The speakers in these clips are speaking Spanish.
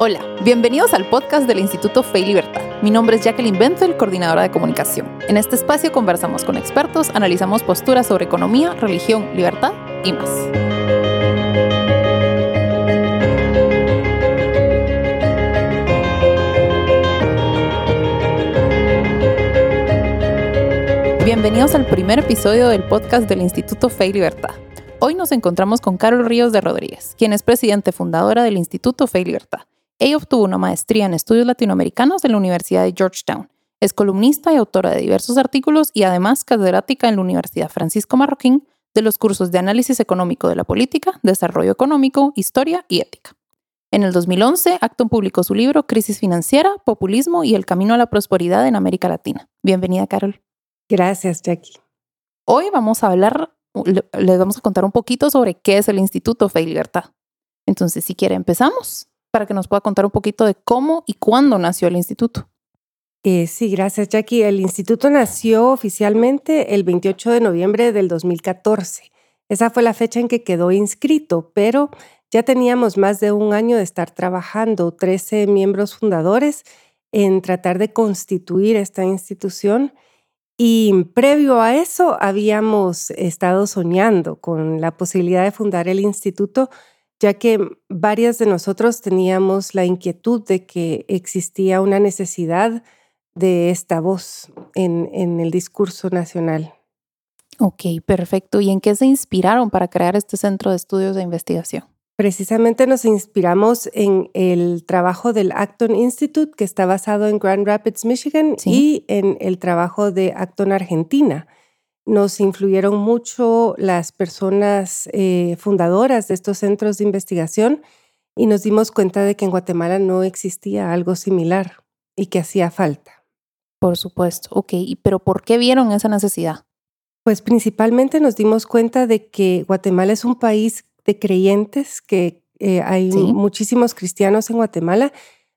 Hola, bienvenidos al podcast del Instituto Fe y Libertad. Mi nombre es Jacqueline Benzel, coordinadora de comunicación. En este espacio conversamos con expertos, analizamos posturas sobre economía, religión, libertad y más. Bienvenidos al primer episodio del podcast del Instituto Fe y Libertad. Hoy nos encontramos con Carol Ríos de Rodríguez, quien es presidente fundadora del Instituto Fe y Libertad. Ella obtuvo una maestría en estudios latinoamericanos en la Universidad de Georgetown. Es columnista y autora de diversos artículos y además catedrática en la Universidad Francisco Marroquín de los cursos de análisis económico de la política, desarrollo económico, historia y ética. En el 2011, Acton publicó su libro Crisis financiera, populismo y el camino a la prosperidad en América Latina. Bienvenida, Carol. Gracias, Jackie. Hoy vamos a hablar, les vamos a contar un poquito sobre qué es el Instituto Fe y Libertad. Entonces, si quiere, empezamos para que nos pueda contar un poquito de cómo y cuándo nació el instituto. Eh, sí, gracias Jackie. El instituto nació oficialmente el 28 de noviembre del 2014. Esa fue la fecha en que quedó inscrito, pero ya teníamos más de un año de estar trabajando, 13 miembros fundadores, en tratar de constituir esta institución. Y previo a eso habíamos estado soñando con la posibilidad de fundar el instituto ya que varias de nosotros teníamos la inquietud de que existía una necesidad de esta voz en, el discurso nacional. Ok, perfecto. ¿Y en qué se inspiraron para crear este centro de estudios de investigación? Precisamente nos inspiramos en el trabajo del Acton Institute, que está basado en Grand Rapids, Michigan, y en el trabajo de Acton Argentina nos influyeron mucho las personas eh, fundadoras de estos centros de investigación y nos dimos cuenta de que en Guatemala no existía algo similar y que hacía falta. Por supuesto, ok, pero ¿por qué vieron esa necesidad? Pues principalmente nos dimos cuenta de que Guatemala es un país de creyentes, que eh, hay muchísimos cristianos en Guatemala,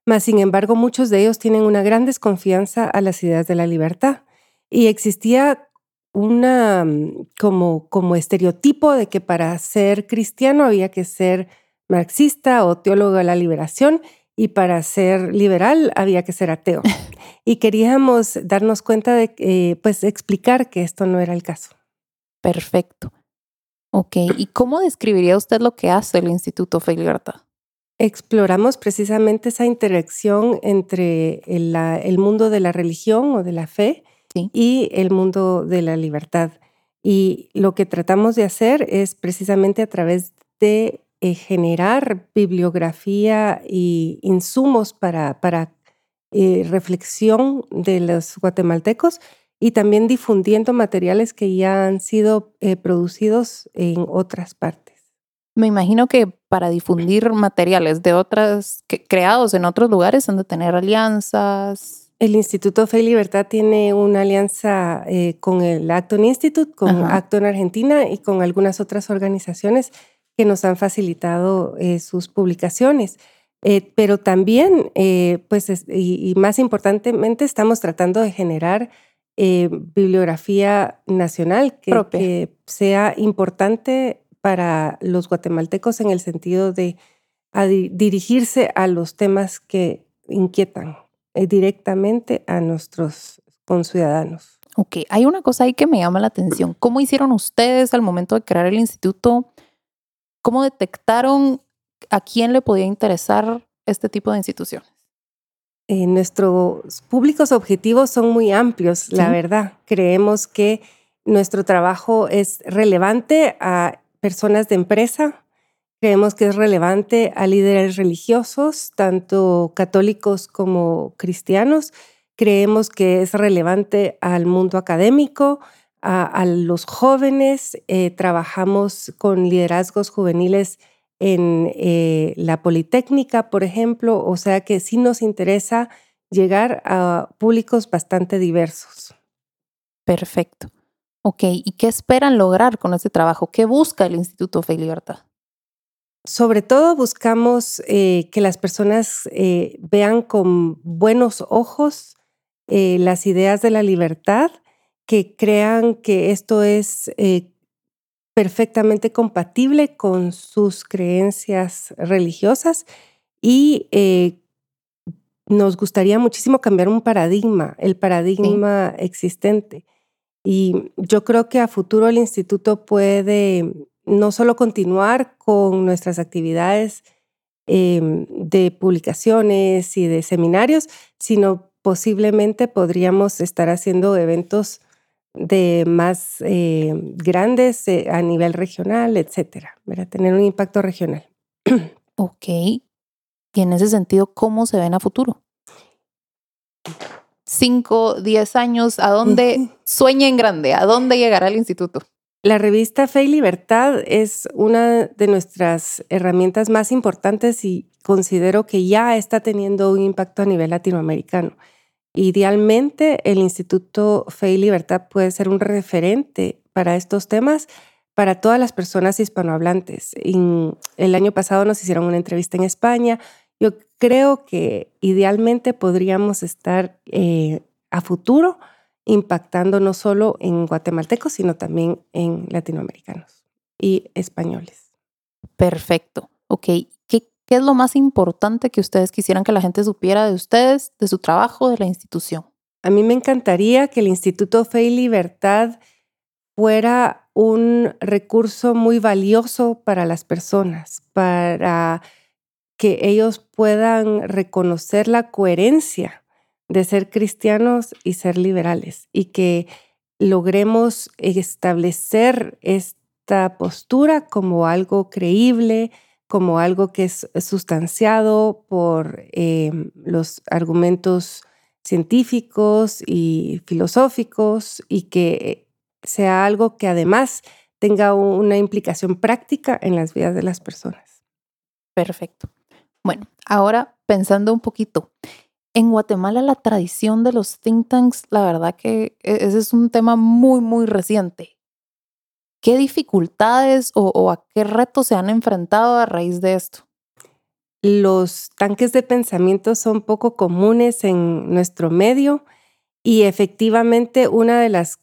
mas sin embargo muchos de ellos tienen una gran desconfianza a las ideas de la libertad. Y existía una mm, como, como estereotipo de que para ser cristiano había que ser marxista o teólogo de la liberación y para ser liberal había que ser ateo. Y queríamos darnos cuenta de, eh, pues, explicar que esto no era el caso. Perfecto. Ok, ¿y cómo describiría usted lo que hace el Instituto Fe y Libertad? Exploramos precisamente esa interacción entre el mundo de la religión o de la fe y el mundo de la libertad. Y lo que tratamos de hacer es precisamente a través de eh, generar bibliografía y insumos para, para eh, reflexión de los guatemaltecos y también difundiendo materiales que ya han sido eh, producidos en otras partes. Me imagino que para difundir materiales de otras, creados en otros lugares, han de tener alianzas, el Instituto Fe y Libertad tiene una alianza eh, con el Acton Institute, con Acton Argentina y con algunas otras organizaciones que nos han facilitado eh, sus publicaciones. Eh, pero también, pues, y, más importantemente, estamos tratando de generar bibliografía nacional que, sea importante para los guatemaltecos en el sentido de dirigirse a los temas que inquietan. Eh, directamente a nuestros conciudadanos. Ok, hay una cosa ahí que me llama la atención. ¿Cómo hicieron ustedes al momento de crear el instituto? ¿Cómo detectaron a quién le podía interesar este tipo de instituciones? Eh, nuestros públicos objetivos son muy amplios, la verdad. Creemos que nuestro trabajo es relevante a personas de empresa, Creemos que es relevante a líderes religiosos, tanto católicos como cristianos. Creemos que es relevante al mundo académico, a, los jóvenes. Eh, trabajamos con liderazgos juveniles en eh, la Politécnica, por ejemplo. O sea que sí nos interesa llegar a públicos bastante diversos. Perfecto. Ok, ¿y qué esperan lograr con este trabajo? ¿Qué busca el Instituto Fe y Libertad? Sobre todo buscamos eh, que las personas eh, vean con buenos ojos eh, las ideas de la libertad, que crean que esto es perfectamente compatible con sus creencias religiosas Y nos gustaría muchísimo cambiar un paradigma, el paradigma existente. Y yo creo que a futuro el instituto puede no solo continuar con nuestras actividades em, de publicaciones y de seminarios, sino posiblemente podríamos estar haciendo eventos de más eh, grandes eh, a nivel regional, etcétera, para tener un impacto regional. Ok. Y en ese sentido, ¿cómo se ven a futuro? Cinco, diez años, ¿a dónde sueña en grande? ¿A dónde llegará el instituto? La revista Fe y Libertad es una de nuestras herramientas más importantes y considero que ya está teniendo un impacto a nivel latinoamericano. Idealmente, el Instituto Fe y Libertad puede ser un referente para estos temas para todas las personas hispanohablantes. el año pasado nos hicieron una entrevista en España. Yo creo que idealmente podríamos estar eh, a futuro impactando no solo en guatemaltecos, sino también en latinoamericanos y españoles. Perfecto. Ok. ¿Qué, ¿Qué es lo más importante que ustedes quisieran que la gente supiera de ustedes, de su trabajo, de la institución? A mí me encantaría que el Instituto Fe y Libertad fuera un recurso muy valioso para las personas, para que ellos puedan reconocer la coherencia de ser cristianos y ser liberales y que logremos establecer esta postura como algo creíble, como algo que es sustanciado por em, los argumentos científicos y filosóficos y que sea algo que además tenga una implicación práctica en las vidas de las personas. Perfecto. Bueno, ahora pensando un poquito, en Guatemala la tradición de los think tanks, la verdad que e-, ese es un tema muy, muy reciente. ¿Qué dificultades o, a qué retos se han enfrentado a raíz de esto? Los tanques de pensamiento son poco comunes en nuestro medio y efectivamente una de las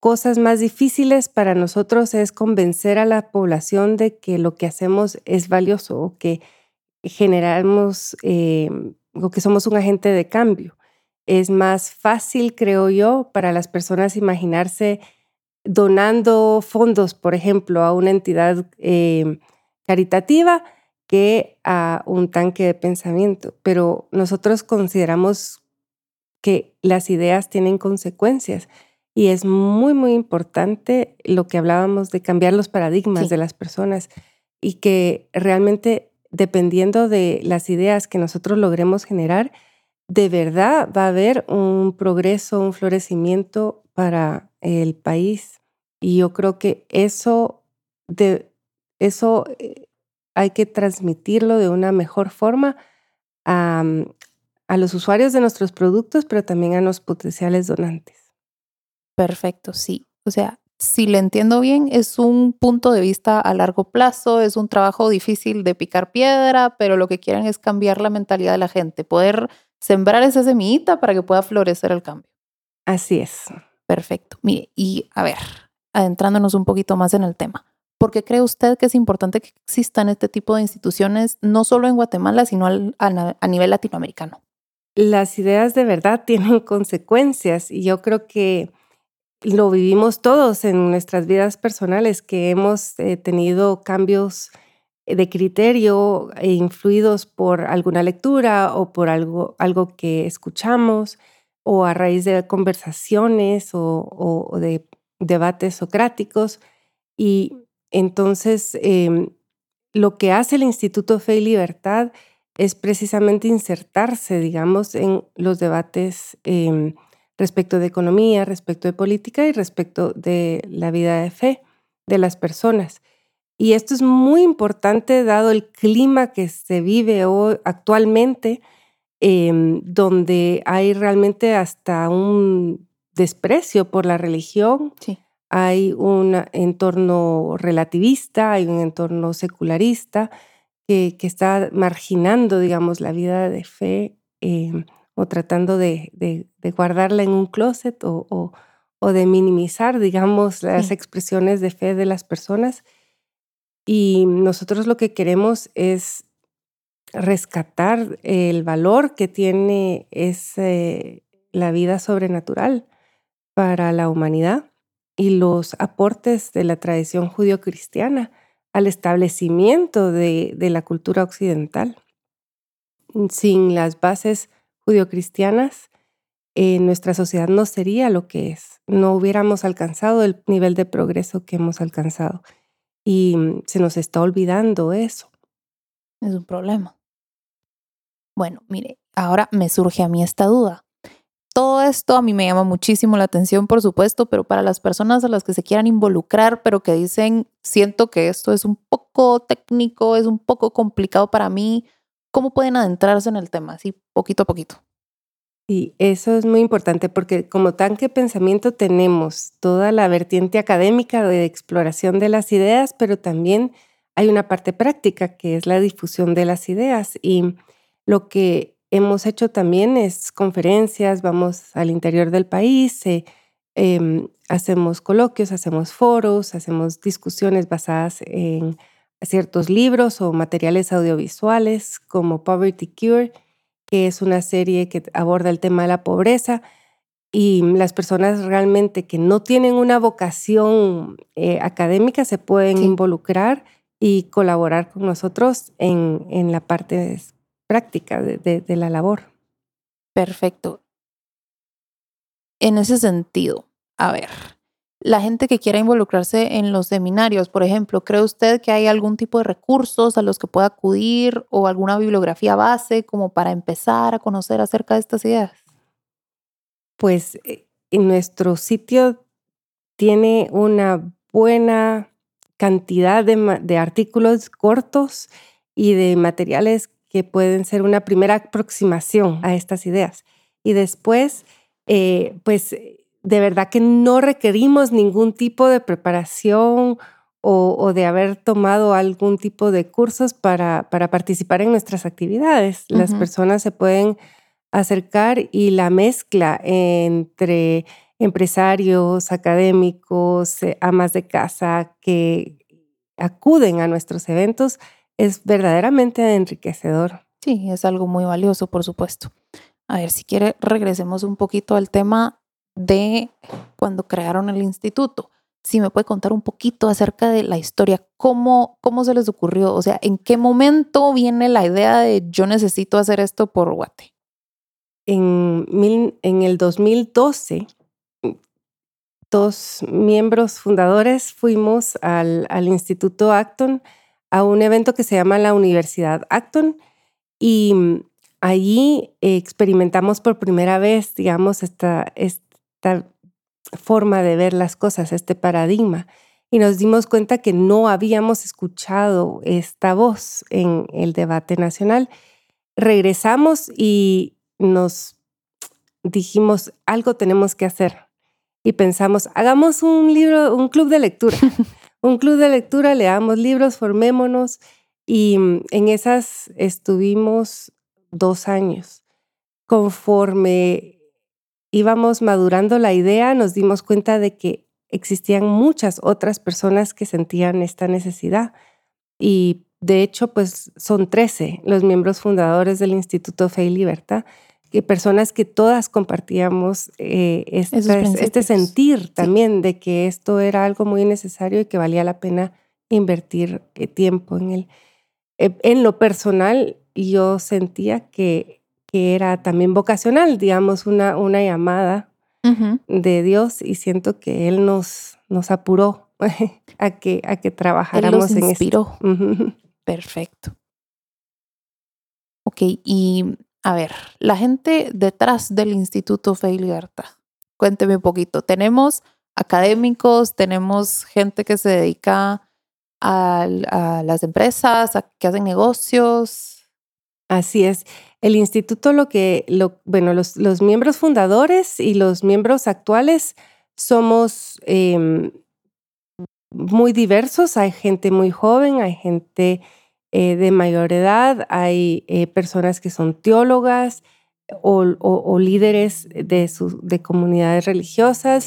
cosas más difíciles para nosotros es convencer a la población de que lo que hacemos es valioso o que generamos eh, o que somos un agente de cambio. Es más fácil, creo yo, para las personas imaginarse donando fondos, por ejemplo, a una entidad eh, caritativa que a un tanque de pensamiento. Pero nosotros consideramos que las ideas tienen consecuencias y es muy, muy importante lo que hablábamos de cambiar los paradigmas de las personas y que realmente dependiendo de las ideas que nosotros logremos generar, de verdad va a haber un progreso, un florecimiento para el país. Y yo creo que eso, eso eh, hay que transmitirlo de una mejor forma a, a los usuarios de nuestros productos, pero también a los potenciales donantes. Perfecto, sí. O sea, si le entiendo bien, es un punto de vista a largo plazo, es un trabajo difícil de picar piedra, pero lo que quieren es cambiar la mentalidad de la gente, poder sembrar esa semillita para que pueda florecer el cambio. Así es. Perfecto. Mire, y a ver, adentrándonos un poquito más en el tema. ¿Por qué cree usted que es importante que existan este tipo de instituciones, no solo en Guatemala, sino a nivel latinoamericano? Las ideas de verdad tienen consecuencias y yo creo que lo vivimos todos en nuestras vidas personales, que hemos eh, tenido cambios de criterio e influidos por alguna lectura o por algo, algo que escuchamos o a raíz de conversaciones o, de debates socráticos. Y entonces em, lo que hace el Instituto Fe y Libertad es precisamente insertarse, digamos, en los debates em, respecto de economía, respecto de política y respecto de la vida de fe de las personas. Y esto es muy importante dado el clima que se vive hoy, actualmente, em, donde hay realmente hasta un desprecio por la religión. Hay un entorno relativista, hay un entorno secularista que, que está marginando, digamos, la vida de fe em, o tratando de, guardarla en un closet o, de minimizar, digamos, las expresiones de fe de las personas. Y nosotros lo que queremos es rescatar el valor que tiene ese, la vida sobrenatural para la humanidad y los aportes de la tradición judío-cristiana al establecimiento de, de, la cultura occidental. Sin las bases judio-cristianas, eh, nuestra sociedad no sería lo que es. No hubiéramos alcanzado el nivel de progreso que hemos alcanzado. Y mm, se nos está olvidando eso. Es un problema. Bueno, mire, ahora me surge a mí esta duda. Todo esto a mí me llama muchísimo la atención, por supuesto, pero para las personas a las que se quieran involucrar, pero que dicen, siento que esto es un poco técnico, es un poco complicado para mí, ¿cómo pueden adentrarse en el tema? Así, poquito a poquito. Y eso es muy importante porque como tanque pensamiento tenemos toda la vertiente académica de exploración de las ideas, pero también hay una parte práctica que es la difusión de las ideas. Y lo que hemos hecho también es conferencias, vamos al interior del país, eh, em, hacemos coloquios, hacemos foros, hacemos discusiones basadas en ciertos libros o materiales audiovisuales como Poverty Cure, que es una serie que aborda el tema de la pobreza y las personas realmente que no tienen una vocación eh, académica se pueden involucrar y colaborar con nosotros en, en la parte práctica de, la labor. Perfecto. En ese sentido, a ver, la gente que quiera involucrarse en los seminarios, por ejemplo, ¿cree usted que hay algún tipo de recursos a los que pueda acudir o alguna bibliografía base como para empezar a conocer acerca de estas ideas? Pues eh, nuestro sitio tiene una buena cantidad de, de artículos cortos y de materiales que pueden ser una primera aproximación a estas ideas. Y después, eh, pues de verdad que no requerimos ningún tipo de preparación o, de haber tomado algún tipo de cursos para, para participar en nuestras actividades. Las personas se pueden acercar y la mezcla entre empresarios, académicos, eh, amas de casa que acuden a nuestros eventos es verdaderamente enriquecedor. Sí, es algo muy valioso, por supuesto. A ver, si quiere, regresemos un poquito al tema de cuando crearon el instituto. Si me puede contar un poquito acerca de la historia, cómo, cómo se les ocurrió, o sea, en qué momento viene la idea de yo necesito hacer esto por Guate. En, en el 2012, dos miembros fundadores fuimos al, al Instituto Acton a un evento que se llama la Universidad Acton y mm, allí experimentamos por primera vez, digamos, esta, esta forma de ver las cosas, este paradigma. Y nos dimos cuenta que no habíamos escuchado esta voz en el debate nacional. Regresamos y nos dijimos, algo tenemos que hacer. Y pensamos, hagamos un libro, un club de lectura. un club de lectura, leamos libros, formémonos y mm, en esas estuvimos dos años. Conforme íbamos madurando la idea, nos dimos cuenta de que existían muchas otras personas que sentían esta necesidad. Y de hecho, pues son 13 los miembros fundadores del Instituto Fe y Libertad que personas que todas compartíamos eh, este, sentir también de que esto era algo muy necesario y que valía la pena invertir eh, tiempo en él. Eh, en lo personal, yo sentía que, que, era también vocacional, digamos, una, una llamada de Dios y siento que Él nos, nos apuró a que, a que trabajáramos Él en inspiró. Perfecto. Ok, y a ver, la gente detrás del Instituto Fe y Libertad. Cuénteme un poquito. Tenemos académicos, tenemos gente que se dedica a, las empresas, a que hacen negocios. Así es. El instituto, lo que, lo, bueno, los, los miembros fundadores y los miembros actuales somos em, muy diversos. Hay gente muy joven, hay gente eh, de mayor edad, hay eh, personas que son teólogas o, líderes de, de comunidades religiosas,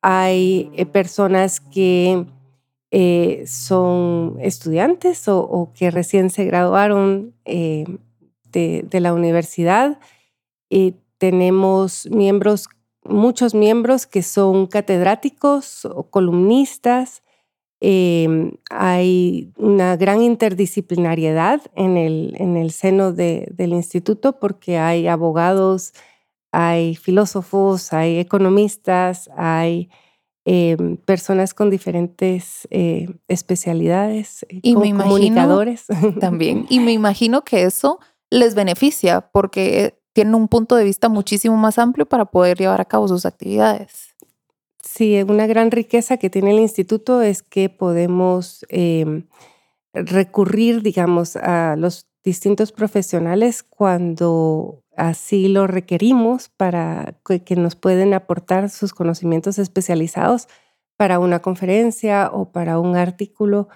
hay eh, personas que eh, son estudiantes o, que recién se graduaron eh, de, de, la universidad. Y tenemos miembros, muchos miembros que son catedráticos o columnistas. Em, hay una gran interdisciplinariedad en el, en el seno del instituto porque hay abogados, hay filósofos, hay economistas, hay em, personas con diferentes eh, especialidades, eh, y comunicadores. también. Y me imagino que eso les beneficia porque tienen un punto de vista muchísimo más amplio para poder llevar a cabo sus actividades. Sí, una gran riqueza que tiene el instituto es que podemos em, recurrir, digamos, a los distintos profesionales cuando así lo requerimos para que, nos pueden aportar sus conocimientos especializados para una conferencia o para un artículo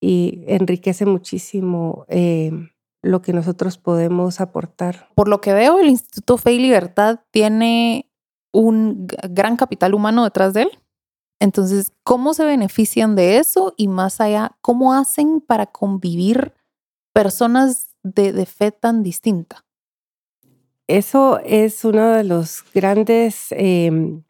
y enriquece muchísimo em, lo que nosotros podemos aportar. Por lo que veo, el Instituto Fe y Libertad tiene un gran capital humano detrás de él. Entonces, ¿cómo se benefician de eso? Y más allá, ¿cómo hacen para convivir personas de, fe tan distinta? Eso es uno de los grandes em,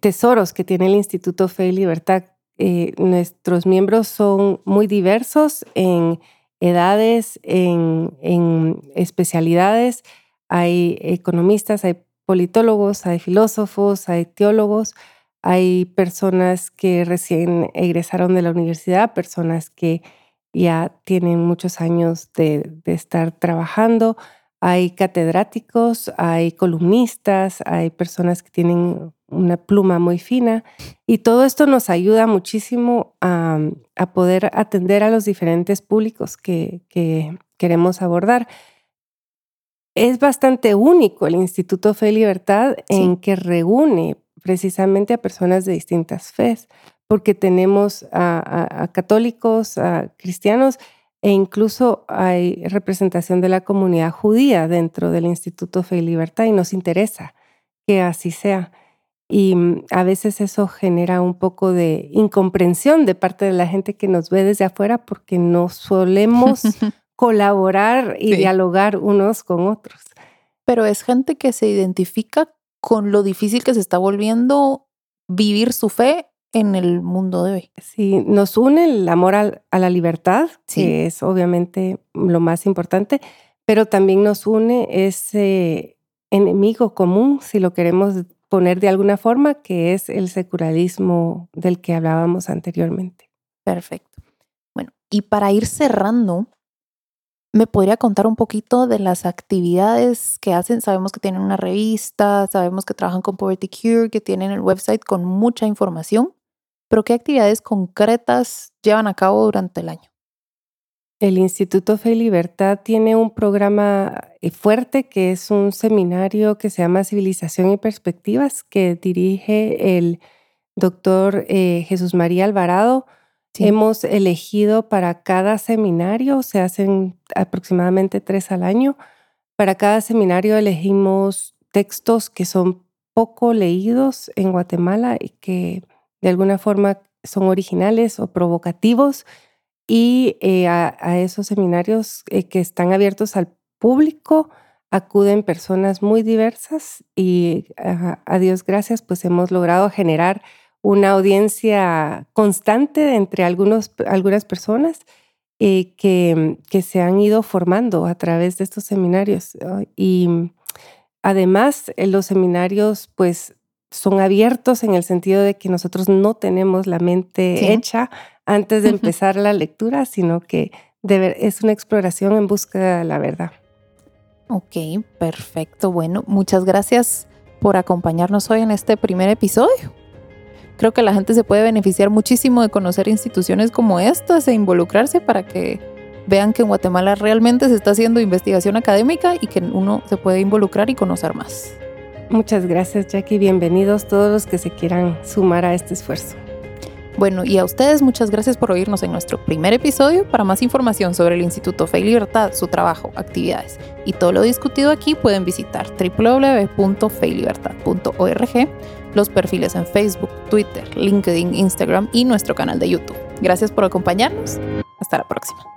tesoros que tiene el Instituto Fe y Libertad. Eh, nuestros miembros son muy diversos en edades, en, especialidades. Hay economistas, hay politólogos, hay filósofos, hay teólogos, hay personas que recién egresaron de la universidad, personas que ya tienen muchos años de, estar trabajando, hay catedráticos, hay columnistas, hay personas que tienen una pluma muy fina. Y todo esto nos ayuda muchísimo a, poder atender a los diferentes públicos que, que queremos abordar. Es bastante único el Instituto Fe y Libertad en que reúne precisamente a personas de distintas fes, porque tenemos a, católicos, a cristianos e incluso hay representación de la comunidad judía dentro del Instituto Fe y Libertad y nos interesa que así sea. Y mm, a veces eso genera un poco de incomprensión de parte de la gente que nos ve desde afuera porque no solemos colaborar y dialogar unos con otros. Pero es gente que se identifica con lo difícil que se está volviendo vivir su fe en el mundo de hoy. Sí, nos une el amor a, la libertad, que es obviamente lo más importante, pero también nos une ese enemigo común, si lo queremos poner de alguna forma, que es el secularismo del que hablábamos anteriormente. Perfecto. Bueno, y para ir cerrando, ¿Me podría contar un poquito de las actividades que hacen? Sabemos que tienen una revista, sabemos que trabajan con Poverty Cure, que tienen el website con mucha información, pero ¿qué actividades concretas llevan a cabo durante el año? El Instituto Fe y Libertad tiene un programa eh, fuerte que es un seminario que se llama Civilización y Perspectivas que dirige el doctor eh, Jesús María Alvarado. Hemos elegido para cada seminario, se hacen aproximadamente tres al año, para cada seminario elegimos textos que son poco leídos en Guatemala y que de alguna forma son originales o provocativos y eh, a, esos seminarios eh, que están abiertos al público acuden personas muy diversas y a Dios gracias pues hemos logrado generar una audiencia constante entre algunos, algunas personas eh, que, que, se han ido formando a través de estos seminarios. Y además, eh, los seminarios, pues, son abiertos en el sentido de que nosotros no tenemos la mente hecha antes de empezar la lectura, sino que es una exploración en busca de la verdad. Ok, perfecto. Bueno, muchas gracias por acompañarnos hoy en este primer episodio creo que la gente se puede beneficiar muchísimo de conocer instituciones como estas e involucrarse para que vean que en Guatemala realmente se está haciendo investigación académica y que uno se puede involucrar y conocer más. Muchas gracias Jackie, bienvenidos todos los que se quieran sumar a este esfuerzo. Bueno, y a ustedes muchas gracias por oírnos en nuestro primer episodio. Para más información sobre el Instituto Fe y Libertad, su trabajo, actividades y todo lo discutido aquí, pueden visitar www.feylibertad.org los perfiles en Facebook, Twitter, LinkedIn, Instagram y nuestro canal de YouTube. Gracias por acompañarnos. Hasta la próxima.